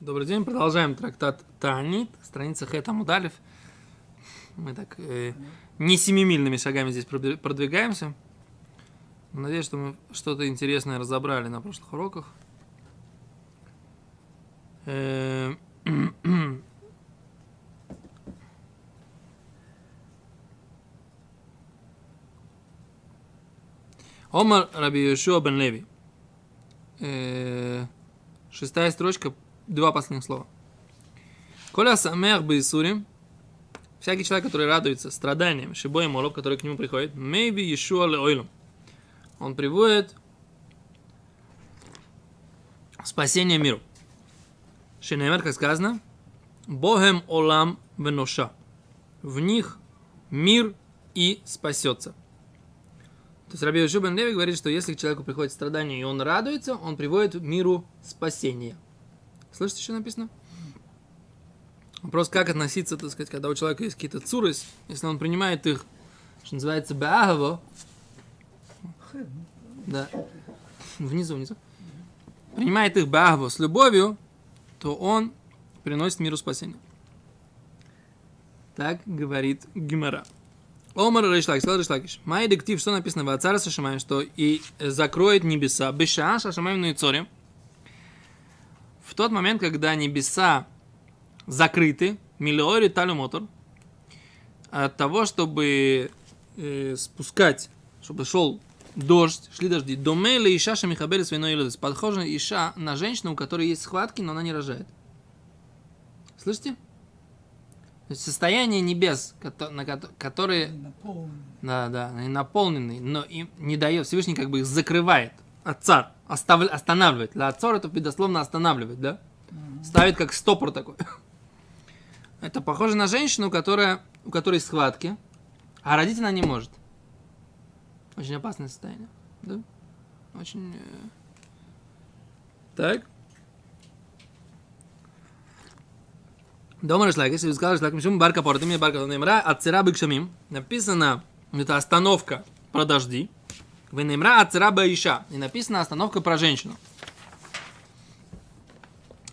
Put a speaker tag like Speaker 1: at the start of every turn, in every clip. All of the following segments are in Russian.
Speaker 1: Добрый день, продолжаем трактат Таанит, страница Хэта Мудалев. Мы так э, не семимильными шагами здесь продвигаемся. Надеюсь, что мы что-то интересное разобрали на прошлых уроках. Э, Омар Раби Йошуа бен Леви. Э, шестая строчка два последних слова. Коля самех бейсурим, всякий человек, который радуется страданиям, шибоем молоб, который к нему приходит, maybe Yeshua леойлом. Он приводит спасение миру. Шинемер, как сказано, Богем олам веноша. В них мир и спасется. То есть Раби Йошуа бен Леви говорит, что если к человеку приходит страдание и он радуется, он приводит миру спасение. Слышите, что написано? Вопрос, как относиться, так сказать, когда у человека есть какие-то цуры, если он принимает их, что называется, беагаво, да, внизу, внизу, принимает их беагаво с любовью, то он приносит миру спасение. Так говорит Гимара. Омар Решлакиш, сказал Решлакиш. Май дектив, что написано в Ацара Сашамаем, что и закроет небеса, Беша Шашамаем на Ицоре, в тот момент, когда небеса закрыты, миллиори талюмотор, от того, чтобы э, спускать, чтобы шел дождь, шли дожди. Домели иша шамихабели свиной илодес. Похоже иша на женщину, у которой есть схватки, но она не рожает. Слышите? То есть состояние небес, которые... Да, да, они наполнены, но им не дает, Всевышний как бы их закрывает. Отцар остав... останавливает. Для отцор это дословно останавливает, да? Ставит как стопор такой. Это похоже на женщину, которая, у которой схватки, а родить она не может. Очень опасное состояние. Да? Очень... Э, так. Дома Рашлайк, если вы сказали, что почему барка порт, мне барка немра, от цера быкшамим, написано, это остановка про Венемра ацера баиша. И написана остановка про женщину.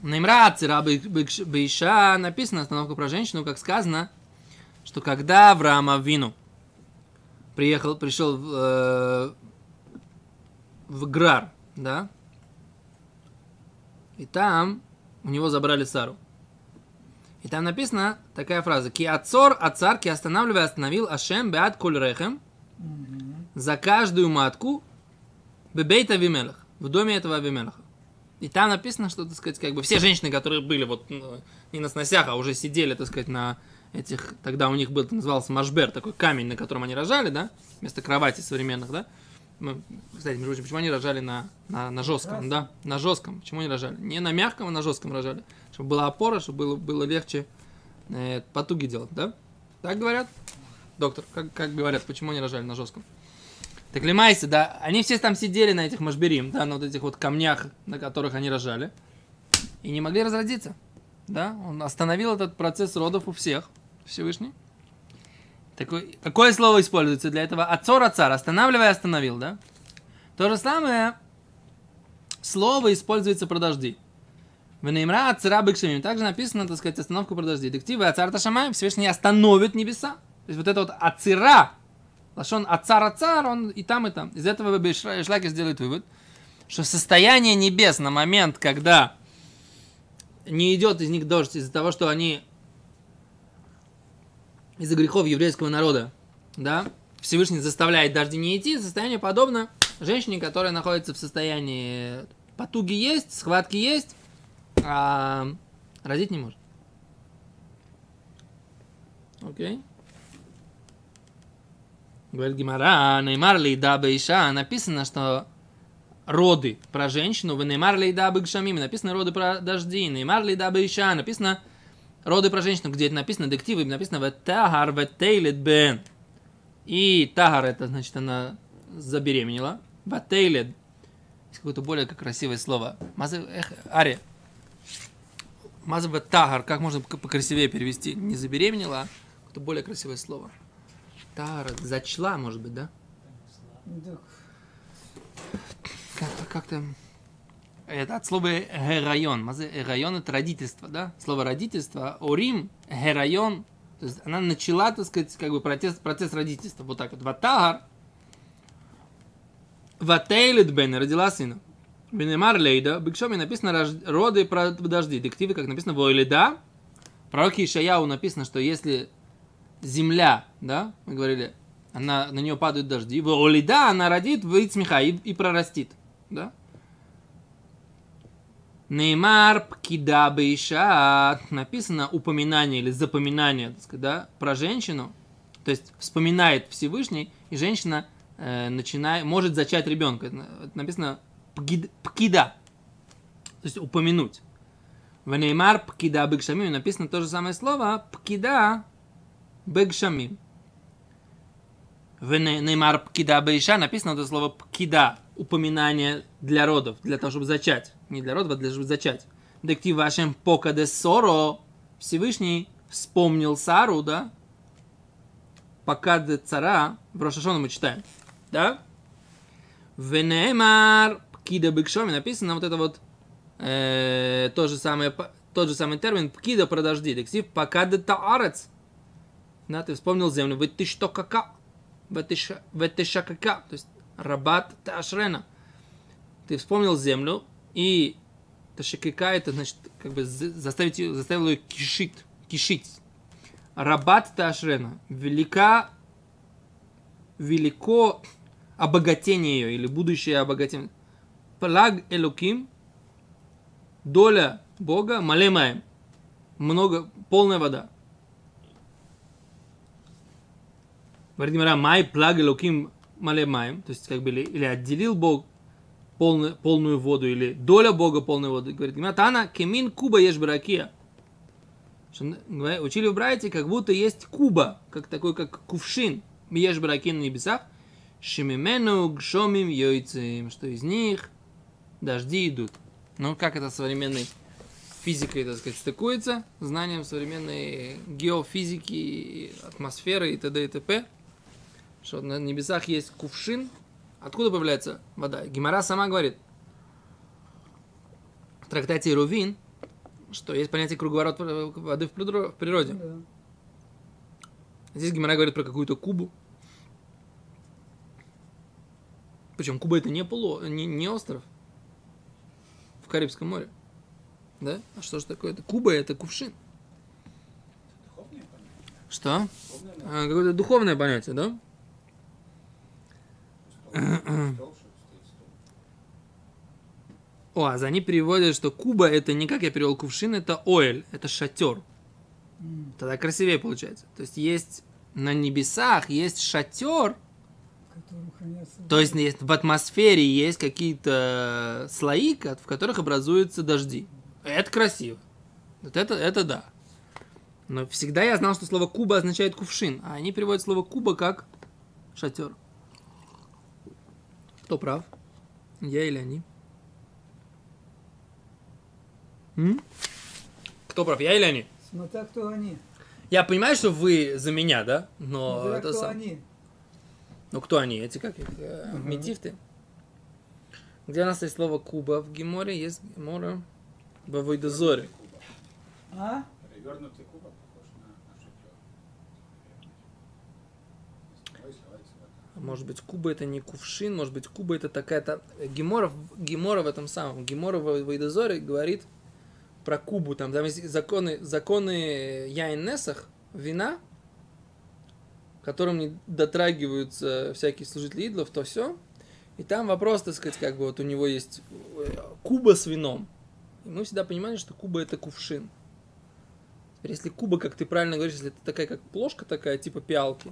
Speaker 1: Немра ацера баиша написана остановка про женщину, как сказано, что когда Авраам вину приехал, пришел в, э, в Грар, да, и там у него забрали Сару. И там написано такая фраза. Ки отцор, отцар, ки останавливая, остановил Ашем беат коль рехем. Mm-hmm за каждую матку бебейта Авимелах, в доме этого Авимелаха. И там написано, что, так сказать, как бы все женщины, которые были вот ну, не на сносях, а уже сидели, так сказать, на этих, тогда у них был, назывался машбер, такой камень, на котором они рожали, да, вместо кровати современных, да. Кстати, между прочим, почему они рожали на, на, на жестком, да, на жестком, почему они рожали? Не на мягком, а на жестком рожали, чтобы была опора, чтобы было, было легче э, потуги делать, да? Так говорят? Доктор, как, как говорят, почему они рожали на жестком? Так лимайся, да, они все там сидели на этих машберим, да, на вот этих вот камнях, на которых они рожали, и не могли разродиться, да, он остановил этот процесс родов у всех, Всевышний. Такой, какое слово используется для этого? Отцор отцар, останавливая, остановил, да? То же самое слово используется про дожди. В Неймра отцара быкшамим. Также написано, так сказать, остановку про дожди. Дективы отцар ташамаем, Всевышний остановит небеса. То есть вот это вот ацира, Лашон Ацар Ацар, он и там, и там. Из этого Шлаки сделает вывод, что состояние небес на момент, когда не идет из них дождь из-за того, что они из-за грехов еврейского народа, да, Всевышний заставляет дожди не идти, состояние подобно женщине, которая находится в состоянии потуги есть, схватки есть, а родить не может. Окей? Okay. Говорит Гимара, Неймар Лейда Бейша, написано, что роды про женщину, в Неймар Лейда Бейшамим, написано роды про дожди, Неймар Лейда Бейша, написано роды про женщину, где это написано, дективы, написано в Тагар в Тейлет Бен. И Тагар, это значит, она забеременела. В Тейлет, есть какое-то более как красивое слово. Мазы, эх, Ари. Мазы Тагар, как можно покрасивее перевести? Не забеременела, а какое-то более красивое слово. Тара, зачла, может быть, да?
Speaker 2: Да.
Speaker 1: Как, как там? это от слова герайон. Мазе герайон это родительство, да? Слово родительство, орим, герайон, то есть она начала, так сказать, как бы процесс, процесс родительства. Вот так вот. Ватагар, ватейлит бен, родила сына. Бенемар лейда, бикшоми написано роды про дожди. Дективы, как написано, войлида. Пророке Ишаяу написано, что если земля, да, мы говорили, она, на нее падают дожди, войлида, она родит, выйдет смеха и, и прорастит, да. Неймар пкида бейша. Написано упоминание или запоминание, так сказать, да, про женщину. То есть вспоминает Всевышний, и женщина э, начинает, может зачать ребенка. Это написано пгид- пкида. То есть упомянуть. В Неймар пкида бегшамим написано то же самое слово пкида бегшамим. В Не- Неймар пкида бейша написано это слово пкида. Упоминание для родов, для того, чтобы зачать. Не для родов, а для того, чтобы зачать. Дектив вашем покаде соро. Всевышний вспомнил Сару, да? Покаде цара. В Рошашону мы читаем. Да? Венемар пкида бекшоми написано вот это вот э, то же самое, тот же самый термин пкида продожди. Дектив покаде таарец. Да, ты вспомнил землю. Вы ты что кака? Ветешакака, то есть рабат ташрена. Ты вспомнил землю, и ташакака это значит как бы за- заставить ее, заставил ее кишить, кишить. Рабат ташрена. Велика, велико обогатение ее, или будущее обогатение. Плаг элуким, доля Бога, малемаем. Много, полная вода. Говорит Гимара, май плаг луким мале маем, то есть как бы или, или отделил Бог полную, полную воду, или доля Бога полную воду. Говорит Гимара, тана кемин куба ешь говоря, Учили в Брайте, как будто есть куба, как такой, как кувшин, ешь браки на небесах, шимимену гшомим йойцем, что из них дожди идут. Ну, как это современной физикой, так сказать, стыкуется, знанием современной геофизики, атмосферы и т.д. и т.п., что на небесах есть кувшин. Откуда появляется вода? Гимара сама говорит в трактате Рувин, что есть понятие круговорот воды в природе.
Speaker 2: Да.
Speaker 1: Здесь Гимара говорит про какую-то Кубу. Причем Куба это не, полу, не, не остров в Карибском море. Да? А что же такое? Это Куба это кувшин.
Speaker 3: Духовное понятие.
Speaker 1: Что? А, какое-то духовное понятие, да? О, а за они переводят, что Куба это не как я перевел кувшин, это оэль, это шатер. Тогда красивее получается. То есть есть на небесах есть шатер, то есть есть, в атмосфере есть какие-то слои, ко- в которых образуются дожди. Это красиво. Вот это, это да. Но всегда я знал, что слово куба означает кувшин, а они переводят слово куба как шатер. Кто прав? Я или они? М? Кто прав, я или они?
Speaker 2: Смотря кто они.
Speaker 1: Я понимаю, что вы за меня, да? Но
Speaker 2: Смотря
Speaker 1: это
Speaker 2: кто
Speaker 1: сам-
Speaker 2: они.
Speaker 1: Ну кто они? Эти как их?
Speaker 2: Мгм.
Speaker 1: Метифты? Где у нас есть слово Куба в Геморе? Есть Гемора в Войдозоре.
Speaker 2: А?
Speaker 3: Перевернутый кубок похож на.
Speaker 1: А Может быть, Куба это не кувшин, может быть, Куба это такая-то... Гемора, Гемора в этом самом. Гемора в Войдозоре говорит про Кубу. Там, там есть законы, законы Яйнесах, вина, которым не дотрагиваются всякие служители идлов, то все. И там вопрос, так сказать, как бы вот у него есть э, куба с вином. И мы всегда понимали, что куба это кувшин. Теперь, если куба, как ты правильно говоришь, если это такая как плошка такая, типа пиалки.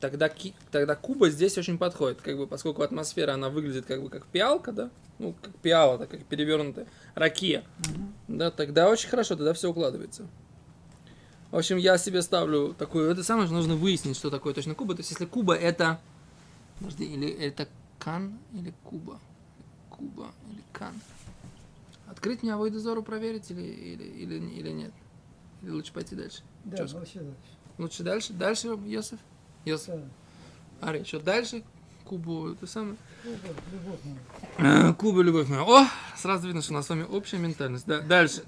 Speaker 1: Тогда, ки- тогда куба здесь очень подходит, как бы, поскольку атмосфера, она выглядит как бы как пиалка, да, ну, как пиала, так как перевернутая, ракия,
Speaker 2: Мгм.
Speaker 1: да, тогда очень хорошо, тогда все укладывается. В общем, я себе ставлю такую, это самое, что нужно выяснить, что такое точно куба, то есть если куба это, подожди, или это кан, или куба, куба, или кан. Открыть мне авойдозору проверить или, или, или, или нет? Или лучше пойти дальше?
Speaker 2: Да, вообще дальше.
Speaker 1: Лучше дальше? Дальше, Йосиф? Йосиф?
Speaker 2: Да.
Speaker 1: Ари, что дальше? Кубу, это самое. Куба, любовь моя. О, сразу видно, что у нас с вами общая ментальность. Да, дальше.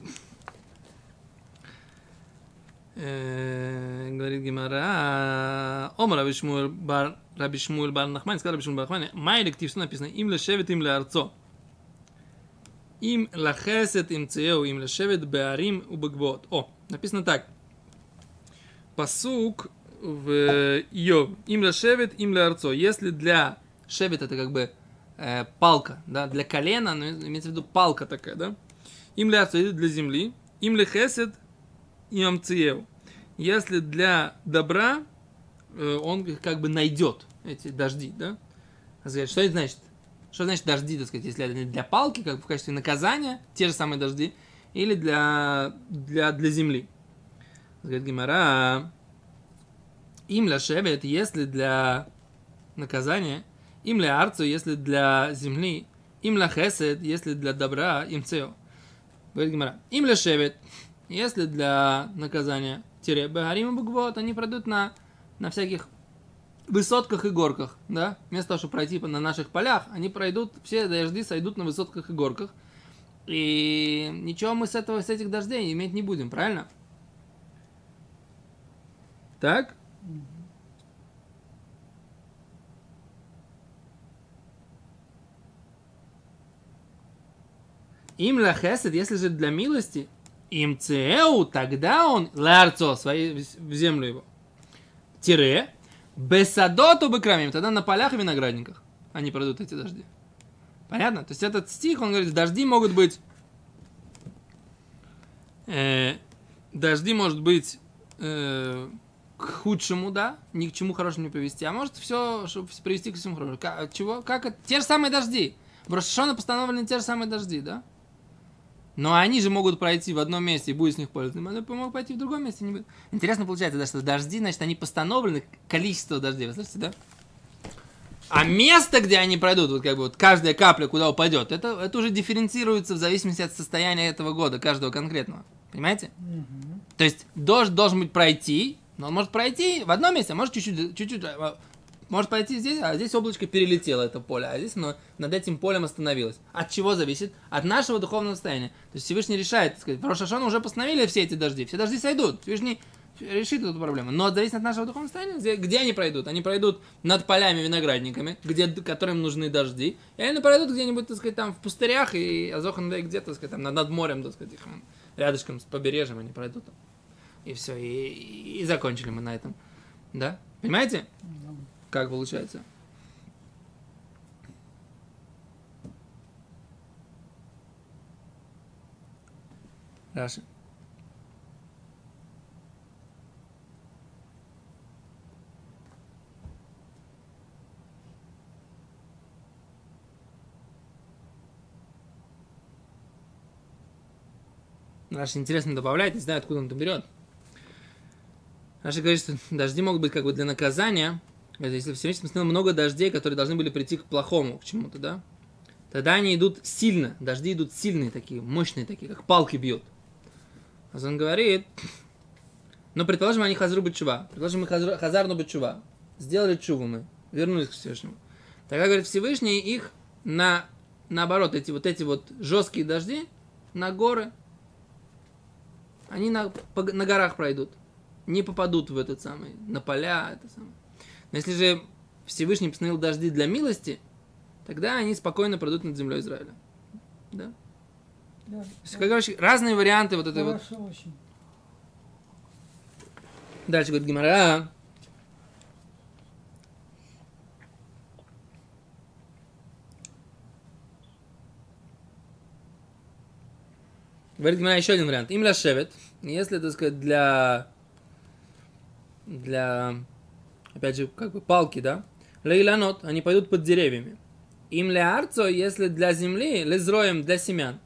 Speaker 1: Э, Говорит Гимара. Ом Раби Шмуэль бар Раби Шмуэль бар Нахман. Сказал Раби Шмуэль бар Нахман. Май лектив, что написано? Им лешевет, им леарцо. Им лахесет, им цеу, им лешевет, беарим, убагбот. О, написано так. Посук в Йов. Им лешевет, им леарцо. Если для шевет это как бы э, палка, да, для колена, но имеется в виду палка такая, да. Им леарцо идет для земли. Им лехесет, им амциев. Если для добра, э, он как бы найдет эти дожди, да. Что это значит? Что значит дожди, так сказать, если это для палки, как в качестве наказания, те же самые дожди, или для, для, для земли? Говорит Гимара, им ля шевет, если для наказания, им ля арцу, если для земли, им ля хесед, если для добра, им цео. Говорит Гимара, им ля шевет, если для наказания, тире, бегарим и они пройдут на, на всяких высотках и горках, да, вместо того, чтобы пройти на наших полях, они пройдут, все дожди сойдут на высотках и горках, и ничего мы с этого, с этих дождей иметь не будем, правильно? Так? Им лахесед, если же для милости, им цеу, тогда он ларцо, своей, в землю его. Тире, бесадоту быкрамим, тогда на полях и виноградниках они пройдут эти дожди. Понятно? То есть этот стих, он говорит, дожди могут быть... э, дожди может быть э, к худшему, да, ни к чему хорошему не привести, а может все, чтобы привести к всему хорошему. Ка- чего? Как это? Те же самые дожди. В Рошашона постановлены те же самые дожди, да? Но они же могут пройти в одном месте и будет с них польза. Они могут пойти в другом месте. Не будет. Интересно получается, да, что дожди, значит, они постановлены, количество дождей. Вы слышите, да? А место, где они пройдут, вот как бы вот каждая капля, куда упадет, это, это уже дифференцируется в зависимости от состояния этого года, каждого конкретного. Понимаете?
Speaker 2: Мгм.
Speaker 1: То есть дождь должен быть пройти, но он может пройти в одном месте, а может чуть-чуть, чуть-чуть, а, может пройти здесь, а здесь облачко перелетело это поле, а здесь оно над этим полем остановилось. От чего зависит? От нашего духовного состояния. То есть Всевышний решает, так сказать, в Рошашон уже постановили все эти дожди, все дожди сойдут, Всевышний решит эту проблему. Но зависит от нашего духовного состояния, где, они пройдут. Они пройдут над полями виноградниками, где, которым нужны дожди, и они пройдут где-нибудь, так сказать, там в пустырях, и Азохан где-то, так сказать, там над, морем, так сказать, рядышком с побережьем они пройдут. там. И все, и, и закончили мы на этом. Да? Понимаете? Как получается? Раши. Раши интересно добавляет, не знаю, откуда он это берет. Раши говорит, что дожди могут быть как бы для наказания. Это если Всевышний постановил много дождей, которые должны были прийти к плохому, к чему-то, да? Тогда они идут сильно. Дожди идут сильные такие, мощные такие, как палки бьют. А он говорит, ну, предположим, они хазру бычува. Предположим, мы хазру- хазарну бычува. Сделали чуву мы, вернулись к Всевышнему. Тогда, говорит, Всевышний их на, наоборот, эти вот эти вот жесткие дожди на горы, они на, по- на горах пройдут. Не попадут в этот самый, на поля, это самое. Но если же Всевышний постановил дожди для милости, тогда они спокойно пройдут над землей Израиля. Да?
Speaker 2: Да,
Speaker 1: То есть, короче, разные варианты вот этой вот.
Speaker 2: Хорошо очень.
Speaker 1: Дальше говорит Гимара. Говорит Гимара еще один вариант. Им шевет, если, так сказать, для для опять же, как бы палки, да? Лейланот, они пойдут под деревьями. Им арцо, если для земли, лезроем для семян.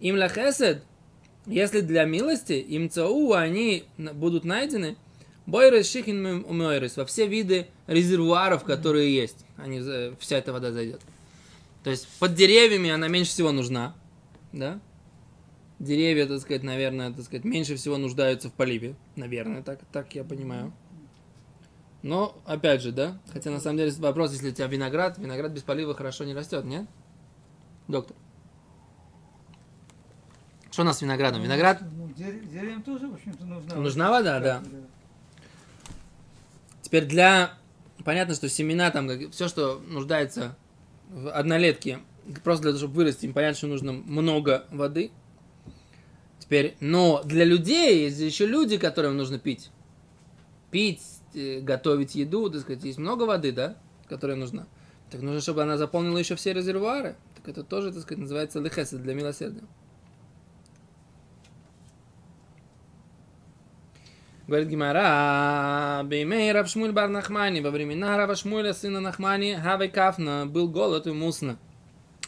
Speaker 1: Им хесед, если для милости, им цау, они будут найдены, бойрес шихин умойрес, во все виды резервуаров, которые есть. Они, за- вся эта вода зайдет. То есть под деревьями она меньше всего нужна, да? Деревья, так сказать, наверное, так сказать, меньше всего нуждаются в поливе, наверное, так, так я понимаю. Но, опять же, да? Хотя на самом деле вопрос, если у тебя виноград, виноград без полива хорошо не растет, нет? Доктор. Что у нас с виноградом? Виноград
Speaker 2: Ну, дерев- деревьям тоже, в общем-то, нужна.
Speaker 1: Нужна вода, да. Теперь для... Понятно, что семена там, все, что нуждается в однолетке, просто для того, чтобы вырасти, им понятно, что нужно много воды. Теперь, но для людей есть еще люди, которым нужно пить. Пить, э, готовить еду, так сказать, есть много воды, да, которая нужна. Так нужно, чтобы она заполнила еще все резервуары. Так это тоже, так сказать, называется лехесед для милосердия. Говорит Гимара, Беймей Рав Шмуль Бар Нахмани, во времена Рава Шмуля, сына Нахмани, Хавай Кафна, был голод и мусно.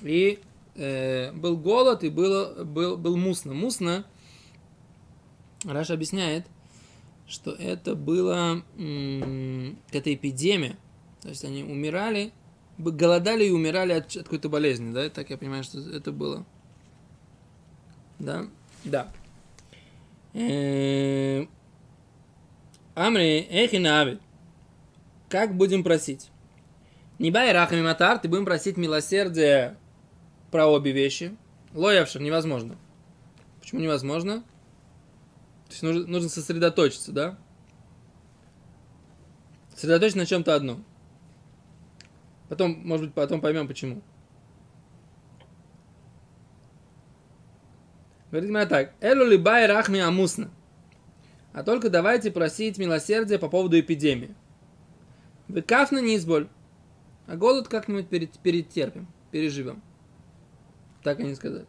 Speaker 1: И э, был голод и было, был, был мусно. Мусно, Раш объясняет, что это было какая-то эпидемия. То есть они умирали, голодали и умирали от, от какой-то болезни, да? Так я понимаю, что это было. Да? Да. Амри, эхи навид. Как будем просить? Не бай рахами матар, ты будем просить милосердие про обе вещи. Лоявших невозможно. Почему невозможно? То есть нужно, нужно сосредоточиться, да? Сосредоточиться на чем-то одном. Потом, может быть, потом поймем почему. Говорит Гимара так. Элу ли бай рахми амусна. А только давайте просить милосердия по поводу эпидемии. Выкафна не изболь. А голод как-нибудь перетерпим, переживем. Так они сказали.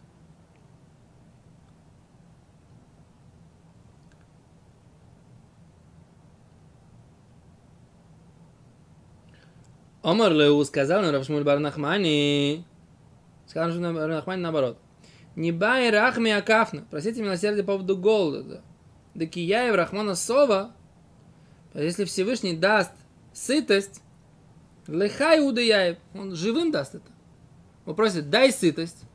Speaker 1: Омар Леу сказал на Равшмуль Барнахмани. Сказал Равшмуль Барнахмани наоборот. Не бай рахми акафна. Просите милосердия по поводу голода. Да кияев рахмана сова. Если Всевышний даст сытость, лехай удаяев. Он живым даст это. Он просит, дай сытость.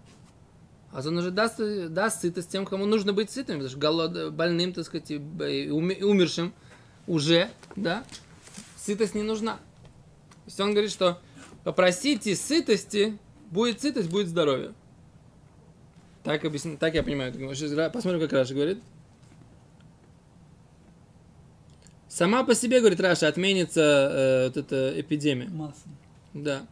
Speaker 1: А он уже даст, даст сытость тем, кому нужно быть сытым, потому что голод, больным, так сказать, и умершим уже, да, сытость не нужна. Есть он говорит, что попросите сытости, будет сытость, будет здоровье. Так, объясни, так я понимаю. Сейчас Посмотрим, как Раша говорит. Сама по себе, говорит Раша, отменится э, вот эта эпидемия.
Speaker 2: Масса.
Speaker 1: Да.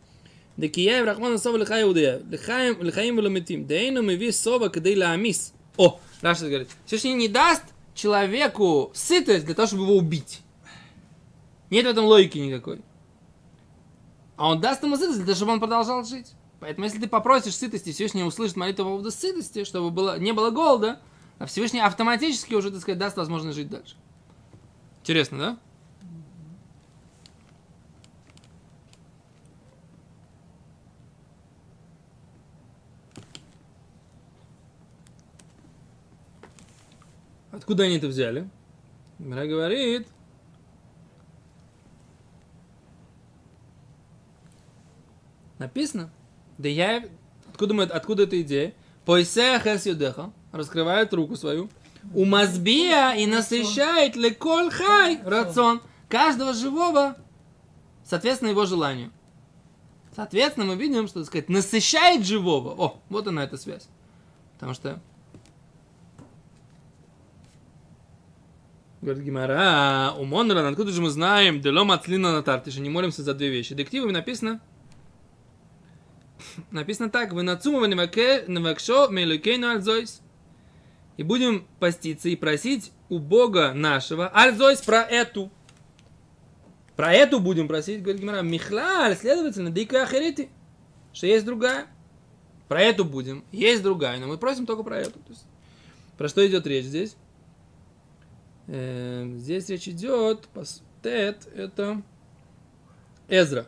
Speaker 1: Декияев Рахмана Сова Лихай. Лихаим Лихаим Валамитим. Дейну мы вис Сова Кадей Ламис. О, Раша говорит. Всевышний не даст человеку сытость для того, чтобы его убить. Нет в этом логики никакой. А он даст ему сытость для того, чтобы он продолжал жить. Поэтому, если ты попросишь сытости, Всевышний услышит молитву по поводу сытости, чтобы было, не было голода, а Всевышний автоматически уже, так сказать, даст возможность жить дальше. Интересно, да? Откуда они это взяли? Мира говорит. Написано. Да я... Откуда, мы, откуда эта идея? Поисея хес юдеха. Раскрывает руку свою. У мазбия и насыщает леколь хай рацион. Каждого живого, соответственно, его желанию. Соответственно, мы видим, что, так сказать, насыщает живого. О, вот она эта связь. Потому что Говорит Гимара, у Монран, откуда же мы знаем, дело матлина на тартише, не молимся за две вещи. Дективами написано, написано так, вы нацумова навакшо мейлукейну альзойс. И будем поститься и просить у Бога нашего альзойс про эту. Про эту будем просить, говорит Гимара, михлаль, следовательно, дика ахерити, что есть другая. Про эту будем, есть другая, но мы просим только про эту. То есть, про что идет речь здесь? Э, Здесь речь идет, пос- Тет, это Эзра.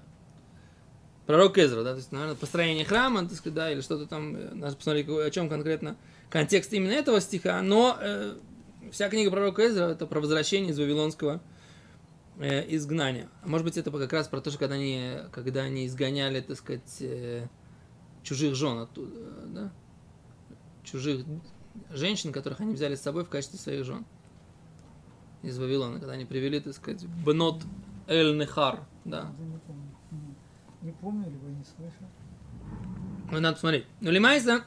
Speaker 1: Пророк Эзра, да, то есть, наверное, построение храма, так сказать, да, или что-то там, э, надо посмотреть, о чем конкретно контекст именно этого стиха, но э, вся книга пророка Эзра это про возвращение из Вавилонского э, изгнания. Может быть, это как раз про то, что когда они, когда они изгоняли, так сказать, э, чужих жен оттуда, да, чужих женщин, которых они взяли с собой в качестве своих жен из Вавилона, когда они привели, так сказать, бнот Эль Нехар. Да.
Speaker 2: Не помню. Либо не слышал.
Speaker 1: Ну, надо посмотреть. Ну, Лимайса,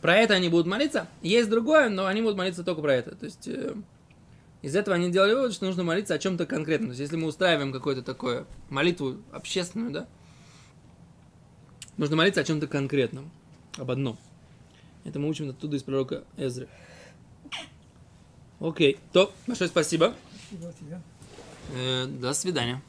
Speaker 1: про это они будут молиться. Есть другое, но они будут молиться только про это. То есть, э, из этого они делали вывод, что нужно молиться о чем-то конкретном. То есть, если мы устраиваем какую-то такую молитву общественную, да, нужно молиться о чем-то конкретном, об одном. Это мы учим оттуда из пророка Эзры. Окей, то, большое спасибо.
Speaker 2: Спасибо тебе.
Speaker 1: Э, до свидания.